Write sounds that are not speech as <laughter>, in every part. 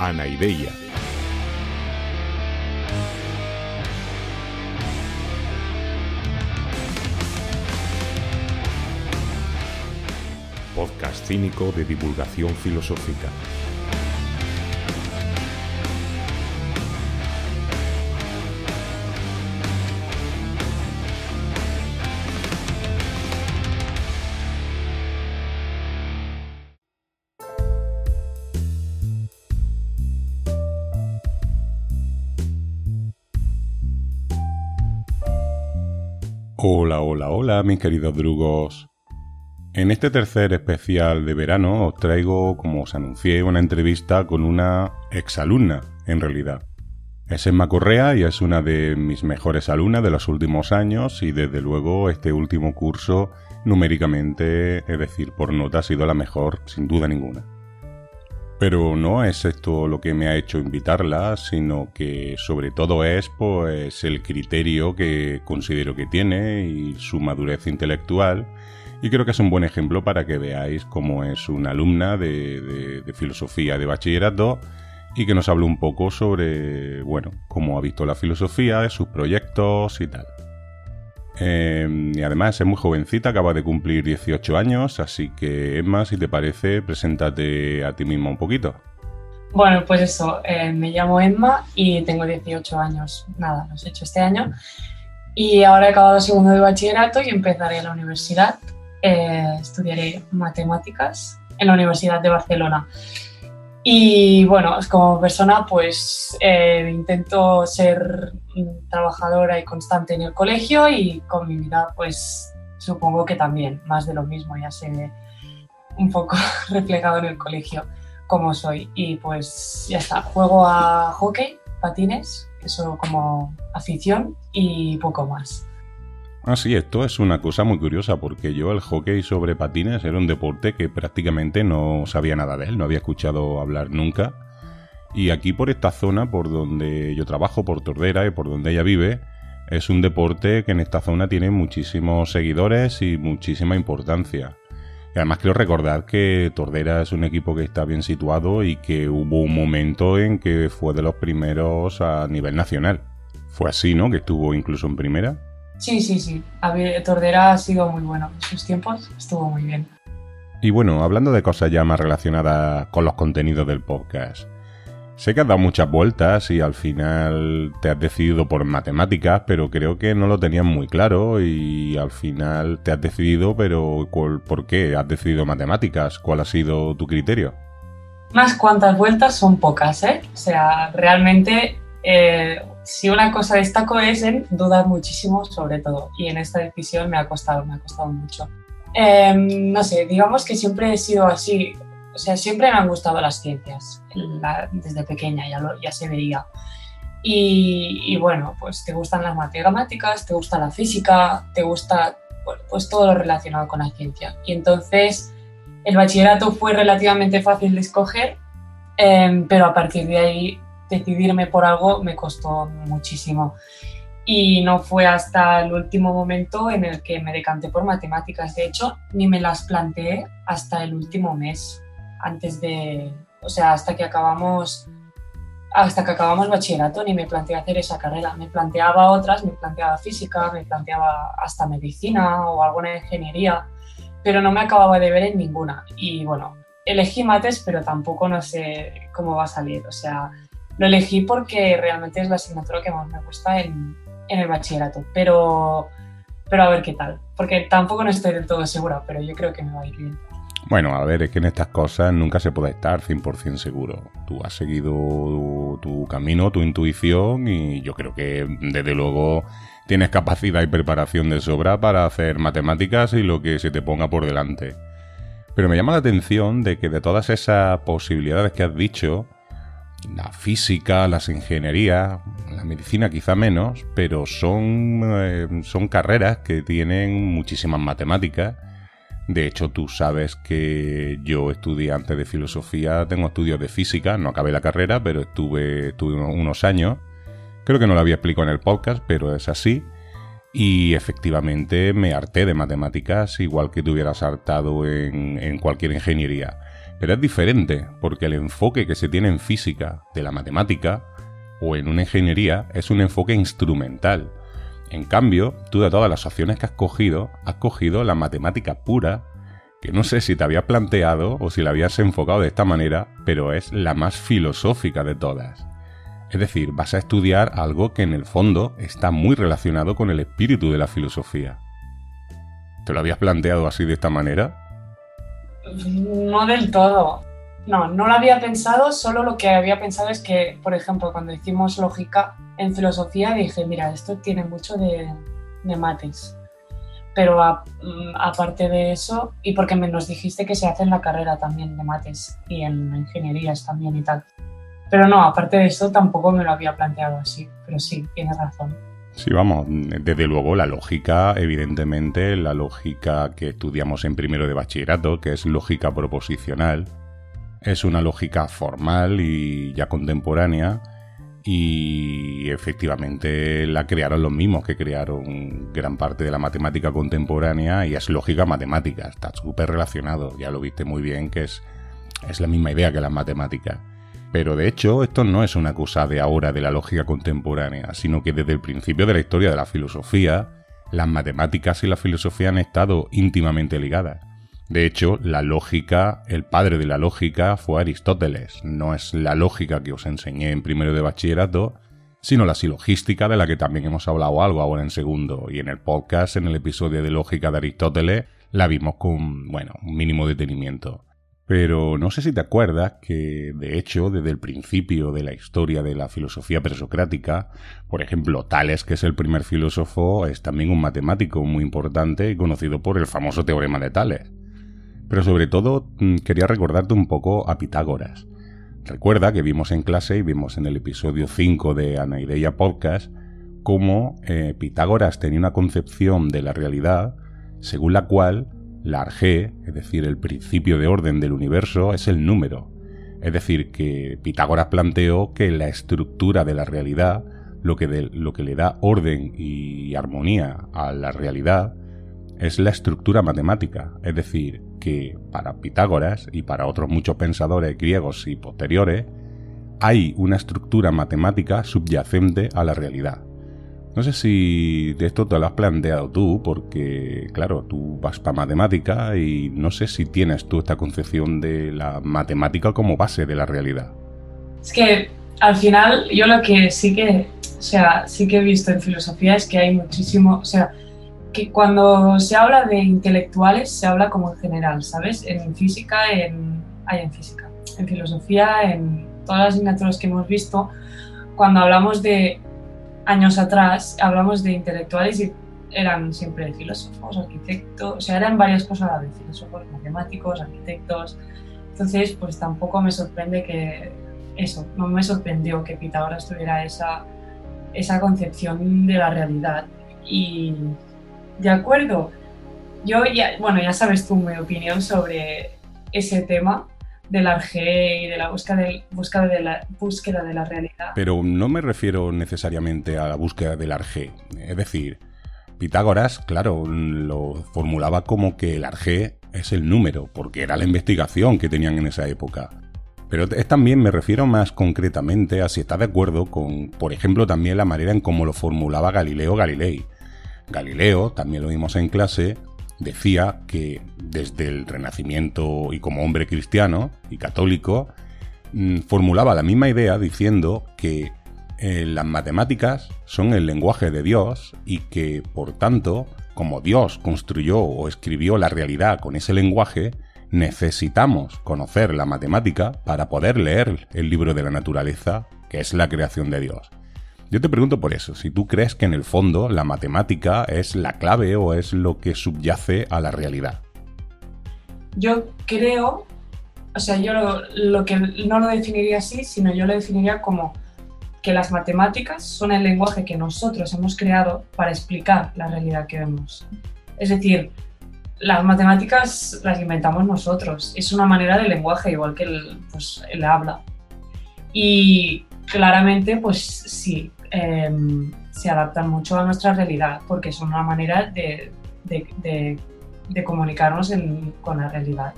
Anaideia. Podcast cínico de divulgación filosófica. Hola, hola, mis queridos drugos. En este tercer especial de verano os traigo, como os anuncié, una entrevista con una exalumna, en realidad. Es Emma Correa y es una de mis mejores alumnas de los últimos años y desde luego este último curso numéricamente, es decir, por nota ha sido la mejor sin duda ninguna. Pero no es esto lo que me ha hecho invitarla, sino que sobre todo es pues el criterio que considero que tiene y su madurez intelectual. Y creo que es un buen ejemplo para que veáis cómo es una alumna de, filosofía de bachillerato y que nos hable un poco sobre, bueno, cómo ha visto la filosofía, sus proyectos y tal. Em, y además es muy jovencita, acaba de cumplir 18 años, así que Emma, si te parece, preséntate a ti misma un poquito. Bueno, pues eso, eh, me llamo Emma y tengo 18 años. Nada, los he hecho este año. Y ahora he acabado segundo de bachillerato y empezaré la universidad. Eh, estudiaré matemáticas en la Universidad de Barcelona. Y bueno, como persona pues eh, intento ser trabajadora y constante en el colegio y con mi vida pues supongo que también, más de lo mismo, ya se ve un poco <laughs> reflejado en el colegio como soy. Y pues ya está, juego a hockey, patines, eso como afición y poco más. Ah, sí, esto es una cosa muy curiosa porque yo el hockey sobre patines era un deporte que prácticamente no sabía nada de él, no había escuchado hablar nunca. Y aquí por esta zona, por donde yo trabajo, por Tordera y por donde ella vive, es un deporte que en esta zona tiene muchísimos seguidores y muchísima importancia. Y además quiero recordar que Tordera es un equipo que está bien situado y que hubo un momento en que fue de los primeros a nivel nacional. Fue así, ¿no? Que estuvo incluso en primera. Sí, sí, sí. Tordera ha sido muy bueno. En sus tiempos estuvo muy bien. Y bueno, hablando de cosas ya más relacionadas con los contenidos del podcast. Sé que has dado muchas vueltas y al final te has decidido por matemáticas, pero creo que no lo tenías muy claro y al final te has decidido, pero ¿por qué has decidido matemáticas? ¿Cuál ha sido tu criterio? Más cuantas vueltas son pocas, ¿eh? O sea, realmente eh, si una cosa destaco es en dudar muchísimo sobre todo y en esta decisión me ha costado, me ha costado mucho. Em, no sé, digamos que siempre he sido así, o sea, siempre me han gustado las ciencias, desde pequeña ya, ya se veía. Y, y, bueno, pues te gustan las matemáticas, te gusta la física, te gusta pues todo lo relacionado con la ciencia. Y entonces el bachillerato fue relativamente fácil de escoger, em, pero a partir de ahí decidirme por algo me costó muchísimo. Y no fue hasta el último momento en el que me decanté por matemáticas. De hecho, ni me las planteé hasta el último mes, antes de, o sea, hasta que acabamos hasta que acabamos bachillerato ni me planteé hacer esa carrera. Me planteaba otras, me planteaba física, me planteaba hasta medicina o alguna ingeniería, pero no me acababa de ver en ninguna. Y bueno, elegí mates, pero tampoco no sé cómo va a salir. O sea, lo elegí porque realmente es la asignatura que más me gusta en, el bachillerato, pero, pero a ver qué tal, porque tampoco no estoy del todo segura, pero yo creo que me va a ir bien. Bueno, a ver, es que en estas cosas nunca se puede estar 100% seguro. Tú has seguido tu camino, tu intuición y yo creo que desde luego tienes capacidad y preparación de sobra para hacer matemáticas y lo que se te ponga por delante. Pero me llama la atención de que de todas esas posibilidades que has dicho, la física, las ingenierías, la medicina quizá menos, pero son, eh, son carreras que tienen muchísimas matemáticas. De hecho, tú sabes que yo estudiante de filosofía, tengo estudios de física, no acabé la carrera, pero estuve, estuve unos años. Creo que no lo había explicado en el podcast, pero es así. Y efectivamente me harté de matemáticas, igual que te hubieras hartado en, en cualquier ingeniería. Pero es diferente, porque el enfoque que se tiene en física de la matemática o en una ingeniería es un enfoque instrumental. En cambio, tú de todas las opciones que has cogido, has cogido la matemática pura, que no sé si te habías planteado o si la habías enfocado de esta manera, pero es la más filosófica de todas. Es decir, vas a estudiar algo que en el fondo está muy relacionado con el espíritu de la filosofía. ¿Te lo habías planteado así de esta manera? No del todo. No, no lo había pensado, solo lo que había pensado es que, por ejemplo, cuando hicimos lógica en filosofía, dije, mira, esto tiene mucho de, mates. Pero mm, aparte de eso, y porque me nos dijiste que se hace en la carrera también de mates y en ingenierías también y tal. Pero no, aparte de eso tampoco me lo había planteado así, pero sí, tienes razón. Sí, vamos, desde luego la lógica, evidentemente, la lógica que estudiamos en primero de bachillerato, que es lógica proposicional, es una lógica formal y ya contemporánea y efectivamente la crearon los mismos que crearon gran parte de la matemática contemporánea y es lógica matemática, está súper relacionado, ya lo viste muy bien que es, es la misma idea que las matemáticas. Pero de hecho, esto no es una cosa de ahora de la lógica contemporánea, sino que desde el principio de la historia de la filosofía, las matemáticas y la filosofía han estado íntimamente ligadas. De hecho, la lógica, el padre de la lógica fue Aristóteles. No es la lógica que os enseñé en primero de bachillerato, sino la silogística de la que también hemos hablado algo ahora en segundo. Y en el podcast, en el episodio de lógica de Aristóteles, la vimos con, bueno, un mínimo detenimiento. Pero no sé si te acuerdas que, de hecho, desde el principio de la historia de la filosofía presocrática, por ejemplo, Tales, que es el primer filósofo, es también un matemático muy importante y conocido por el famoso teorema de Tales. Pero sobre todo mm, quería recordarte un poco a Pitágoras. Recuerda que vimos en clase y vimos en el episodio 5 de Anaideia Podcast cómo eh, Pitágoras tenía una concepción de la realidad según la cual la arge, es decir, el principio de orden del universo, es el número. Es decir, que Pitágoras planteó que la estructura de la realidad, lo que, lo que le da orden y armonía a la realidad, es la estructura matemática. Es decir, que para Pitágoras y para otros muchos pensadores griegos y posteriores, hay una estructura matemática subyacente a la realidad. No sé si de esto te lo has planteado tú, porque claro, tú vas para matemática y no sé si tienes tú esta concepción de la matemática como base de la realidad. Es que al final yo lo que sí que, o sea, sí que he visto en filosofía es que hay muchísimo, o sea, que cuando se habla de intelectuales se habla como en general, ¿sabes? En física, en, hay en física, en filosofía, en todas las asignaturas que hemos visto, cuando hablamos de años atrás hablamos de intelectuales y eran siempre filósofos, arquitectos, o sea, eran varias cosas a la vez, filósofos, matemáticos, arquitectos. Entonces, pues tampoco me sorprende que eso, no me sorprendió que Pitágoras tuviera esa, esa concepción de la realidad. Y de acuerdo, yo ya, bueno, ya sabes tú mi opinión sobre ese tema, del arge y de la búsqueda de, búsqueda de la búsqueda de la realidad. Pero no me refiero necesariamente a la búsqueda del arge. Es decir, Pitágoras, claro, lo formulaba como que el arge es el número, porque era la investigación que tenían en esa época. Pero también me refiero más concretamente a si está de acuerdo con, por ejemplo, también la manera en cómo lo formulaba Galileo Galilei. Galileo, también lo vimos en clase, decía que desde el Renacimiento y como hombre cristiano y católico, mm, formulaba la misma idea diciendo que eh, las matemáticas son el lenguaje de Dios y que, por tanto, como Dios construyó o escribió la realidad con ese lenguaje, necesitamos conocer la matemática para poder leer el libro de la naturaleza, que es la creación de Dios. Yo te pregunto por eso, si tú crees que en el fondo la matemática es la clave o es lo que subyace a la realidad. Yo creo, o sea, yo lo, que no lo definiría así, sino yo lo definiría como que las matemáticas son el lenguaje que nosotros hemos creado para explicar la realidad que vemos. Es decir, las matemáticas las inventamos nosotros. Es una manera de lenguaje, igual que el, pues, el habla. Y claramente, pues sí, Em, se adaptan mucho a nuestra realidad porque son una manera de, de, comunicarnos con la realidad.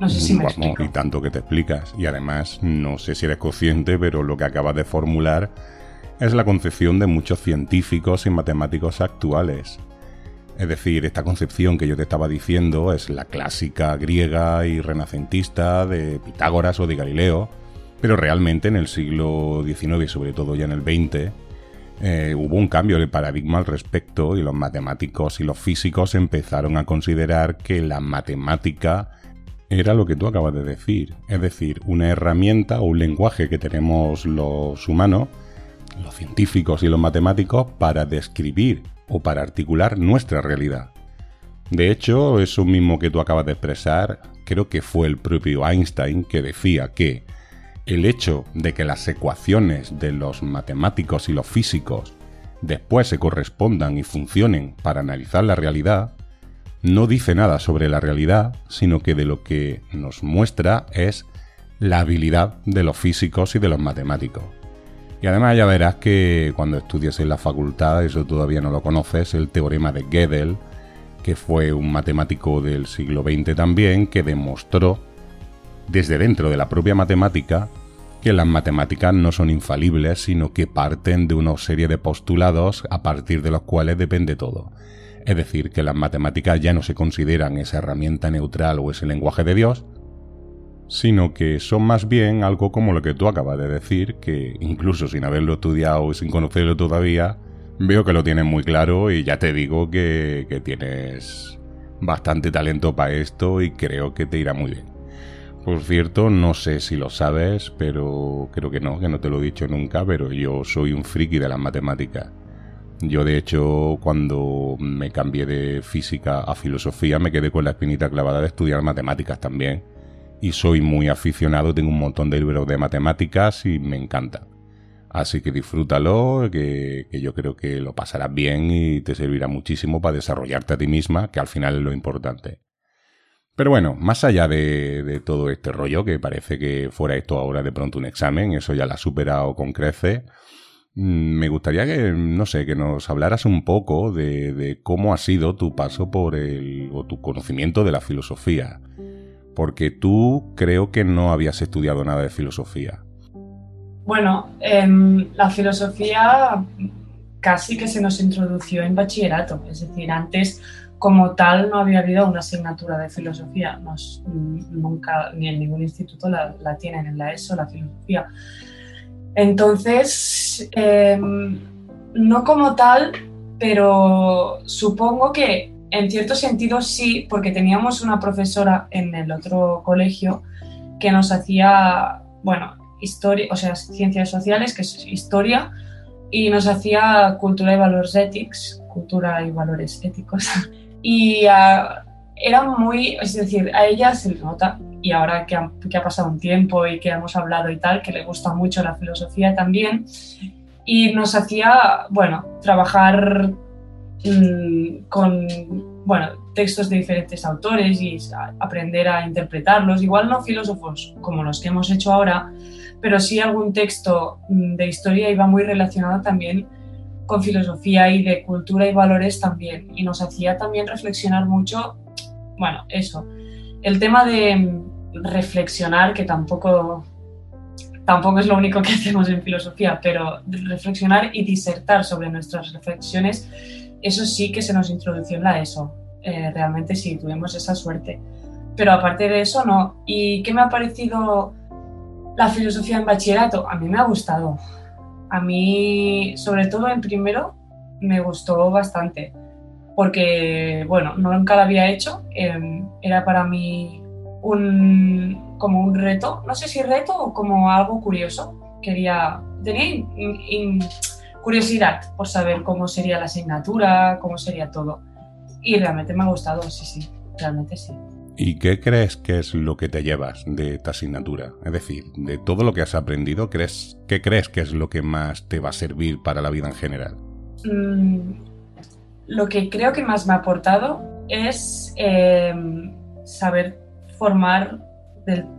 No sé si me explico. Y tanto que te explicas. Y además, no sé si eres consciente, pero lo que acabas de formular es la concepción de muchos científicos y matemáticos actuales. Es decir, esta concepción que yo te estaba diciendo es la clásica griega y renacentista de Pitágoras o de Galileo, pero realmente en el siglo XIX y sobre todo ya en el XX eh, hubo un cambio de paradigma al respecto y los matemáticos y los físicos empezaron a considerar que la matemática era lo que tú acabas de decir, es decir, una herramienta o un lenguaje que tenemos los humanos, los científicos y los matemáticos para describir o para articular nuestra realidad. De hecho, eso mismo que tú acabas de expresar, creo que fue el propio Einstein que decía que el hecho de que las ecuaciones de los matemáticos y los físicos después se correspondan y funcionen para analizar la realidad, no dice nada sobre la realidad, sino que de lo que nos muestra es la habilidad de los físicos y de los matemáticos. Y además ya verás que cuando estudies en la facultad, eso todavía no lo conoces, el teorema de Gödel, que fue un matemático del siglo XX también, que demostró desde dentro de la propia matemática que las matemáticas no son infalibles, sino que parten de una serie de postulados a partir de los cuales depende todo. Es decir, que las matemáticas ya no se consideran esa herramienta neutral o ese lenguaje de Dios, sino que son más bien algo como lo que tú acabas de decir, que incluso sin haberlo estudiado y sin conocerlo todavía, veo que lo tienes muy claro y ya te digo que, que tienes bastante talento para esto y creo que te irá muy bien. Por cierto, no sé si lo sabes, pero creo que no, que no te lo he dicho nunca, pero yo soy un friki de las matemáticas. Yo de hecho cuando me cambié de física a filosofía me quedé con la espinita clavada de estudiar matemáticas también. Y soy muy aficionado, tengo un montón de libros de matemáticas y me encanta. Así que disfrútalo, que, yo creo que lo pasarás bien y te servirá muchísimo para desarrollarte a ti misma, que al final es lo importante. Pero bueno, más allá de, todo este rollo, que parece que fuera esto ahora de pronto un examen, eso ya la ha superado con crece, mm, me gustaría que, no sé, que nos hablaras un poco de, cómo ha sido tu paso por el, o tu conocimiento de la filosofía. Porque tú creo que no habías estudiado nada de filosofía. Bueno, em, la filosofía casi que se nos introdució en bachillerato, es decir, antes como tal no había habido una asignatura de filosofía, nunca ni en ningún instituto la, tienen en la ESO, la filosofía. Entonces, em, no como tal, pero supongo que en cierto sentido sí, porque teníamos una profesora en el otro colegio que nos hacía, bueno, historia, o sea, ciencias sociales, que es historia, y nos hacía cultura y valores éticos, cultura y valores éticos. <laughs> Y ah, era muy, es decir, a ella se le nota, y ahora que ha, que ha, pasado un tiempo y que hemos hablado y tal, que le gusta mucho la filosofía también, y nos hacía, bueno, trabajar mm, con, bueno, textos de diferentes autores y aprender a interpretarlos, igual no filósofos como los que hemos hecho ahora, pero sí algún texto mm, de historia iba muy relacionado también con filosofía y de cultura y valores también. Y nos hacía también reflexionar mucho, bueno, eso, el tema de reflexionar, que tampoco, tampoco es lo único que <laughs> hacemos en filosofía, pero reflexionar y disertar sobre nuestras reflexiones, eso sí que se nos introdució en la ESO. Eh, realmente sí, tuvimos esa suerte. Pero aparte de eso, no. ¿Y qué me ha parecido la filosofía en bachillerato? A mí me ha gustado a mí, sobre todo en primero, me gustó bastante, porque, bueno, nunca lo había hecho, em, era para mí un, como un reto, no sé si reto o como algo curioso, quería, tenía curiosidad por saber cómo sería la asignatura, cómo sería todo, y realmente me ha gustado, sí, sí, realmente sí. ¿Y qué crees que es lo que te llevas de esta asignatura? Es decir, de todo lo que has aprendido, ¿crees, ¿qué crees que es lo que más te va a servir para la vida en general? Mm, lo que creo que más me ha aportado es em, saber formar,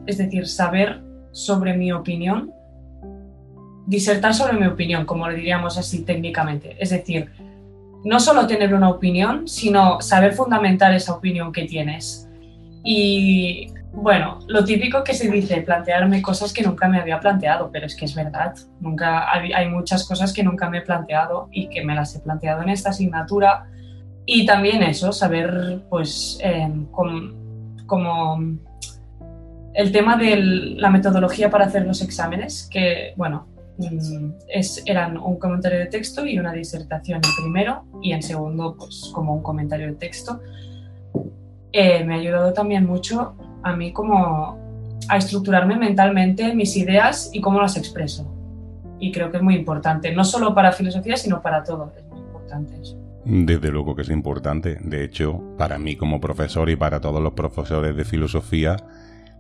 es decir, saber sobre mi opinión, disertar sobre mi opinión, como lo diríamos así técnicamente. Es decir, no solo tener una opinión, sino saber fundamentar esa opinión que tienes Y bueno, lo típico que se dice, plantearme cosas que nunca me había planteado, pero es que es verdad. Nunca hay, muchas cosas que nunca me he planteado y que me las he planteado en esta asignatura. Y también eso, saber, pues, em, como el tema de la metodología para hacer los exámenes, que, bueno, mm, es, eran un comentario de texto y una disertación en primero y en segundo, pues, como un comentario de texto. Eh, me ha ayudado también mucho a mí como a estructurarme mentalmente mis ideas y cómo las expreso. Y creo que es muy importante, no solo para filosofía, sino para todo. Es muy importante eso. Desde luego que es importante. De hecho, para mí como profesor y para todos los profesores de filosofía,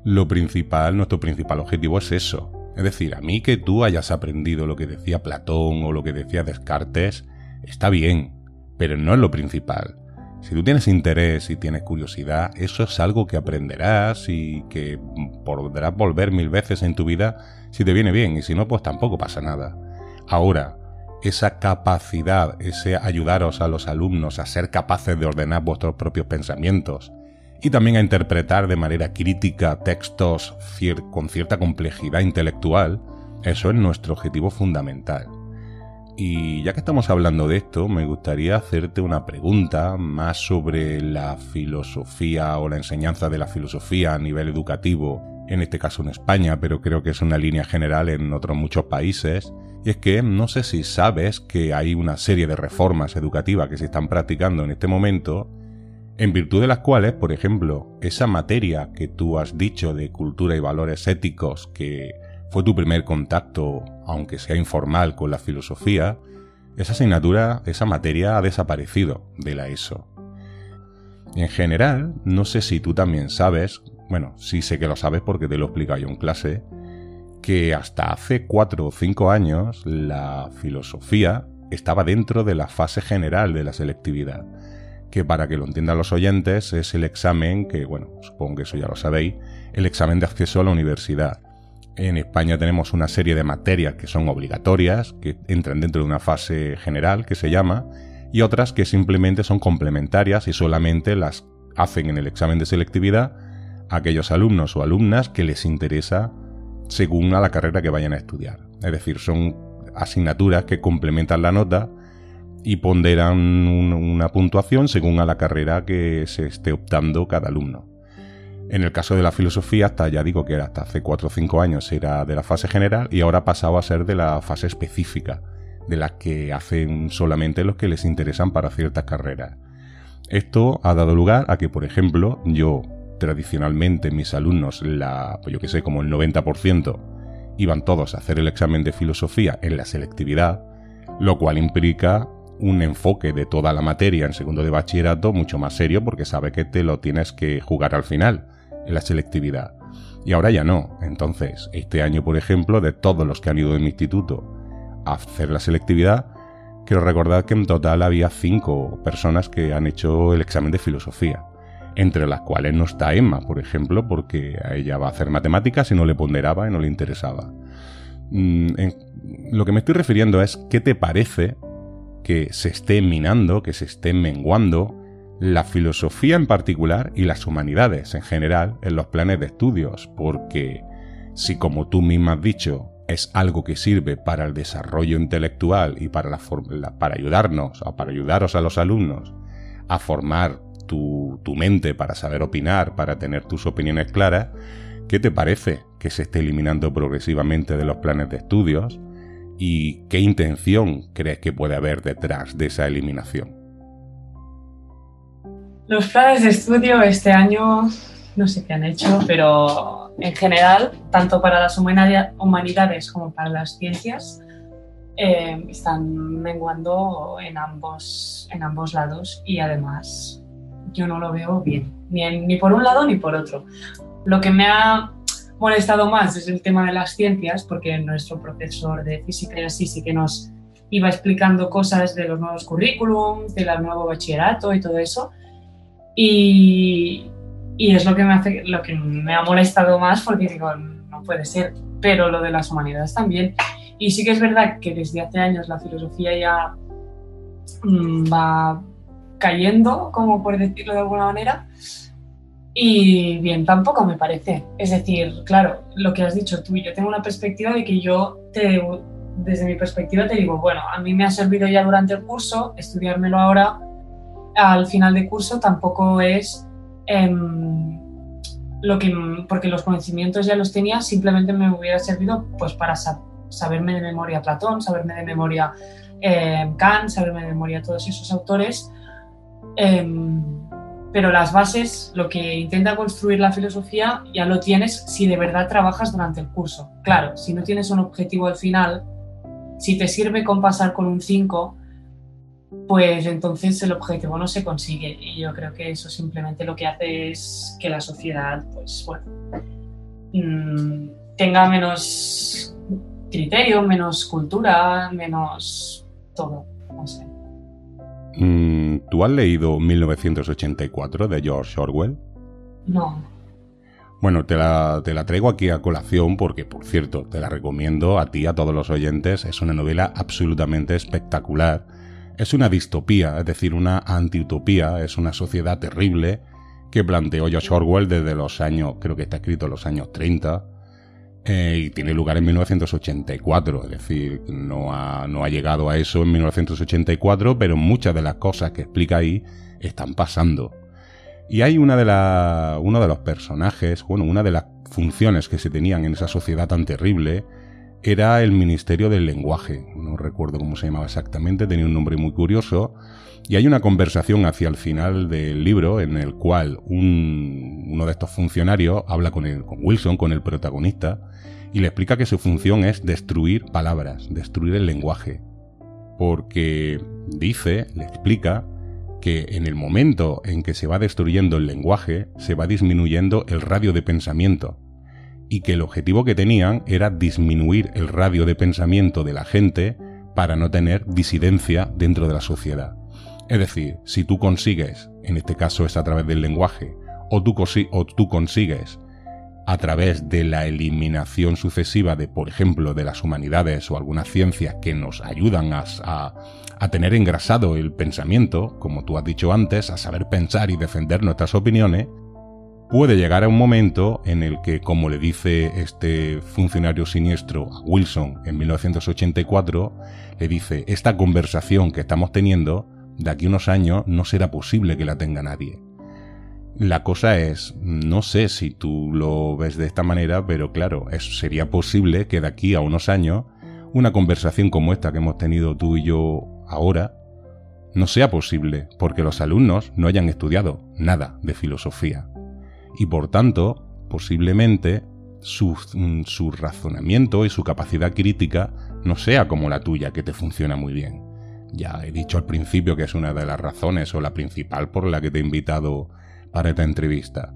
lo principal, nuestro principal objetivo es eso. Es decir, a mí que tú hayas aprendido lo que decía Platón o lo que decía Descartes, está bien, pero no es lo principal. Si tú tienes interés y tienes curiosidad, eso es algo que aprenderás y que podrás volver mil veces en tu vida si te viene bien y si no, pues tampoco pasa nada. Ahora, esa capacidad, ese ayudaros a los alumnos a ser capaces de ordenar vuestros propios pensamientos y también a interpretar de manera crítica textos con cierta complejidad intelectual, eso es nuestro objetivo fundamental. Y ya que estamos hablando de esto, me gustaría hacerte una pregunta más sobre la filosofía o la enseñanza de la filosofía a nivel educativo, en este caso en España, pero creo que es una línea general en otros muchos países. Y es que no sé si sabes que hay una serie de reformas educativas que se están practicando en este momento, en virtud de las cuales, por ejemplo, esa materia que tú has dicho de cultura y valores éticos que fue tu primer contacto, aunque sea informal, con la filosofía, esa asignatura, esa materia ha desaparecido de la ESO. En general, no sé si tú también sabes, bueno, sí sé que lo sabes porque te lo he explicado yo en clase, que hasta hace cuatro o cinco años la filosofía estaba dentro de la fase general de la selectividad, que para que lo entiendan los oyentes es el examen que, bueno, supongo que eso ya lo sabéis, el examen de acceso a la universidad en España tenemos una serie de materias que son obligatorias, que entran dentro de una fase general que se llama, y otras que simplemente son complementarias y solamente las hacen en el examen de selectividad aquellos alumnos o alumnas que les interesa según a la carrera que vayan a estudiar. Es decir, son asignaturas que complementan la nota y ponderan una puntuación según a la carrera que se esté optando cada alumno. En el caso de la filosofía, hasta ya digo que hasta hace 4 o 5 años era de la fase general y ahora ha pasado a ser de la fase específica, de la que hacen solamente los que les interesan para ciertas carreras. Esto ha dado lugar a que, por ejemplo, yo tradicionalmente mis alumnos, la, pues yo que sé, como el 90%, iban todos a hacer el examen de filosofía en la selectividad, lo cual implica un enfoque de toda la materia en segundo de bachillerato mucho más serio porque sabe que te lo tienes que jugar al final en la selectividad. Y ahora ya no. Entonces, este año, por ejemplo, de todos los que han ido de mi instituto a hacer la selectividad, quiero recordar que en total había cinco personas que han hecho el examen de filosofía, entre las cuales no está Emma, por ejemplo, porque a ella va a hacer matemáticas y no le ponderaba y no le interesaba. Mm, lo que me estoy refiriendo es qué te parece que se esté minando, que se esté menguando la filosofía en particular y las humanidades en general en los planes de estudios, porque si como tú misma has dicho es algo que sirve para el desarrollo intelectual y para, la, ayudarnos o para ayudaros a los alumnos a formar tu, tu mente para saber opinar, para tener tus opiniones claras, ¿qué te parece que se esté eliminando progresivamente de los planes de estudios? ¿Y qué intención crees que puede haber detrás de esa eliminación? Los planes de estudio este año no sé qué han hecho, pero en general, tanto para las humanidades como para las ciencias, eh, están menguando en ambos, en ambos lados y además yo no lo veo bien, ni, ni por un lado ni por otro. Lo que me ha molestado más es el tema de las ciencias, porque nuestro profesor de física y así sí que nos iba explicando cosas de los nuevos currículums, del nuevo bachillerato y todo eso, y, y, es lo que, me hace, lo que me ha molestado más porque digo, no puede ser, pero lo de las humanidades también. Y sí que es verdad que desde hace años la filosofía ya mm, va cayendo, como por decirlo de alguna manera. Y bien, tampoco me parece. Es decir, claro, lo que has dicho tú, yo tengo una perspectiva de que yo, te, desde mi perspectiva, te digo, bueno, a mí me ha servido ya durante el curso, estudiármelo ahora, al final de curso tampoco es em, lo que, porque los conocimientos ya los tenía, simplemente me hubiera servido pues para saberme de memoria Platón, saberme de memoria em, Kant, saberme de memoria todos esos autores. Em, pero las bases, lo que intenta construir la filosofía, ya lo tienes si de verdad trabajas durante el curso. Claro, si no tienes un objetivo al final, si te sirve con pasar con un 5, pues entonces el objetivo no se consigue. Y yo creo que eso simplemente lo que hace es que la sociedad, pues bueno, mm, tenga menos criterio, menos cultura, menos todo, no sé. Mm, ¿Tú has leído 1984 de George Orwell? No. Bueno, te la, te la, traigo aquí a colación porque, por cierto, te la recomiendo a ti, a todos los oyentes. Es una novela absolutamente espectacular. Es una distopía, es decir, una antiutopía. Es una sociedad terrible que planteó George Orwell desde los años, creo que está escrito en los años 30, eh, y tiene lugar en 1984, es decir, no ha, no ha llegado a eso en 1984, pero muchas de las cosas que explica ahí están pasando. Y hay una de la, uno de los personajes, bueno, una de las funciones que se tenían en esa sociedad tan terrible era el Ministerio del Lenguaje. No recuerdo cómo se llamaba exactamente, tenía un nombre muy curioso. Y hay una conversación hacia el final del libro en el cual un, uno de estos funcionarios habla con, el, con Wilson, con el protagonista, y le explica que su función es destruir palabras, destruir el lenguaje. Porque dice, le explica, que en el momento en que se va destruyendo el lenguaje, se va disminuyendo el radio de pensamiento, y que el objetivo que tenían era disminuir el radio de pensamiento de la gente para no tener disidencia dentro de la sociedad. Es decir, si tú consigues, en este caso es a través del lenguaje, o tú, o tú consigues a través de la eliminación sucesiva de, por ejemplo, de las humanidades o algunas ciencias que nos ayudan a, a, tener engrasado el pensamiento, como tú has dicho antes, a saber pensar y defender nuestras opiniones, puede llegar a un momento en el que, como le dice este funcionario siniestro a Wilson en 1984, le dice, esta conversación que estamos teniendo, de aquí a unos años no será posible que la tenga nadie la cosa es, no sé si tú lo ves de esta manera, pero claro, sería posible que de aquí a unos años una conversación como esta que hemos tenido tú y yo ahora no sea posible porque los alumnos no hayan estudiado nada de filosofía. Y por tanto, posiblemente su, su razonamiento y su capacidad crítica no sea como la tuya, que te funciona muy bien. Ya he dicho al principio que es una de las razones o la principal por la que te he invitado para esta entrevista.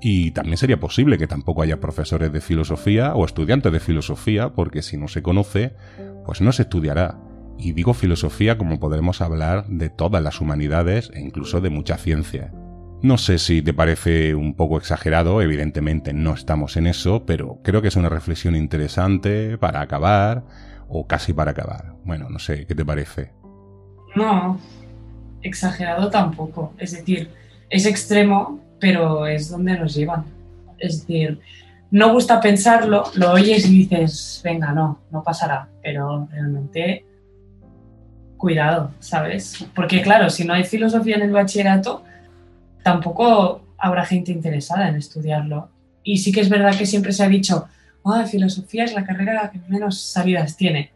Y también sería posible que tampoco haya profesores de filosofía o estudiantes de filosofía, porque si no se conoce, pues no se estudiará. Y digo filosofía como podremos hablar de todas las humanidades e incluso de mucha ciencia. No sé si te parece un poco exagerado, evidentemente no estamos en eso, pero creo que es una reflexión interesante para acabar, o casi para acabar. Bueno, no sé, ¿qué te parece? No, exagerado tampoco. Es decir, es extremo, pero es donde nos llevan. Es decir, no gusta pensarlo, lo oyes y dices, venga, no, no pasará, pero realmente cuidado, ¿sabes? Porque claro, si no hay filosofía en el bachillerato, tampoco habrá gente interesada en estudiarlo. Y sí que es verdad que siempre se ha dicho, ah, filosofía es la carrera que menos salidas tiene.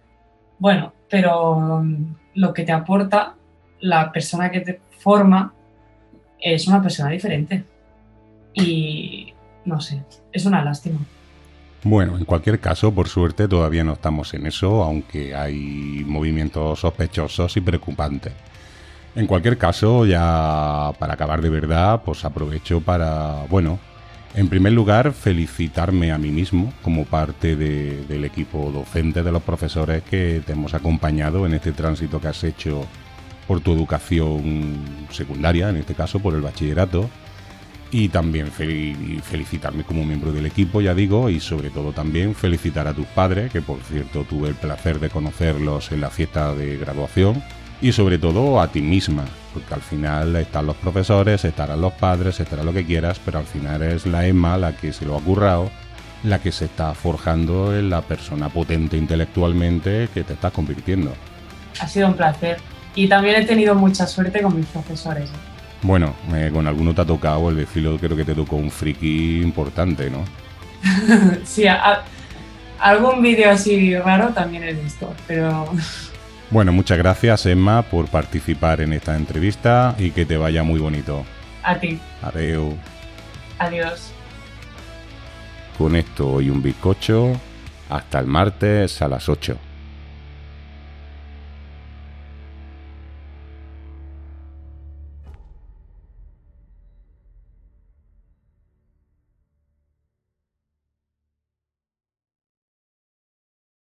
Bueno, pero mm, lo que te aporta la persona que te forma es una persona diferente. Y no sé, es una lástima. Bueno, en cualquier caso, por suerte todavía no estamos en eso, aunque hay movimientos sospechosos y preocupantes. En cualquier caso, ya para acabar de verdad, pues aprovecho para, bueno, en primer lugar, felicitarme a mí mismo como parte del equipo docente de los profesores que te hemos acompañado en este tránsito que has hecho por tu educación secundaria, en este caso por el bachillerato, y también felicitarme como miembro del equipo, ya digo, y sobre todo también felicitar a tus padres, que por cierto tuve el placer de conocerlos en la fiesta de graduación, y sobre todo a ti misma, porque al final están los profesores, estarán los padres, estará lo que quieras, pero al final es la Emma la que se lo ha currado, la que se está forjando en la persona potente intelectualmente que te estás convirtiendo. Ha sido un placer. Y también he tenido mucha suerte con mis profesores. Bueno, eh, con alguno te ha tocado, el de filo creo que te tocó un friki importante, ¿no? <laughs> sí, algún vídeo así raro también he visto, pero... Bueno, muchas gracias Emma por participar en esta entrevista y que te vaya muy bonito. A ti. Adiós. Adiós. Con esto y un bizcocho, hasta el martes a las 8.